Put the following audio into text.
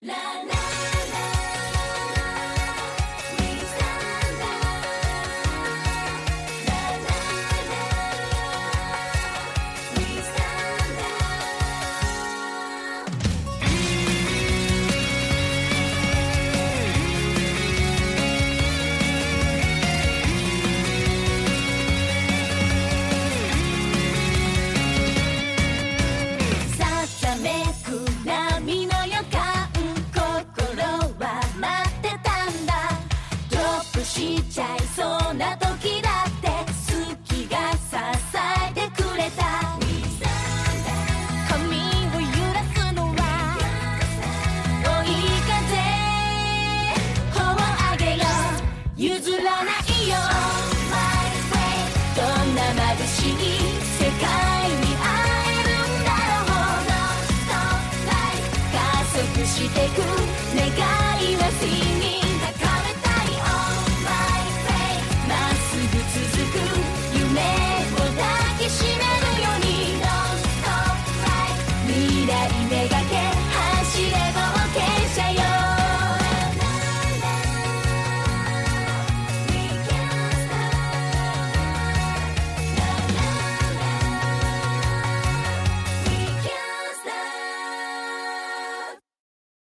La, la. ロップしちゃいそうな時だって好きが支えてくれた。髪を揺らすのは追い風頬上げよ譲らないよ。どんな眩しい世界に会えるんだろう。加速してく願いは Singing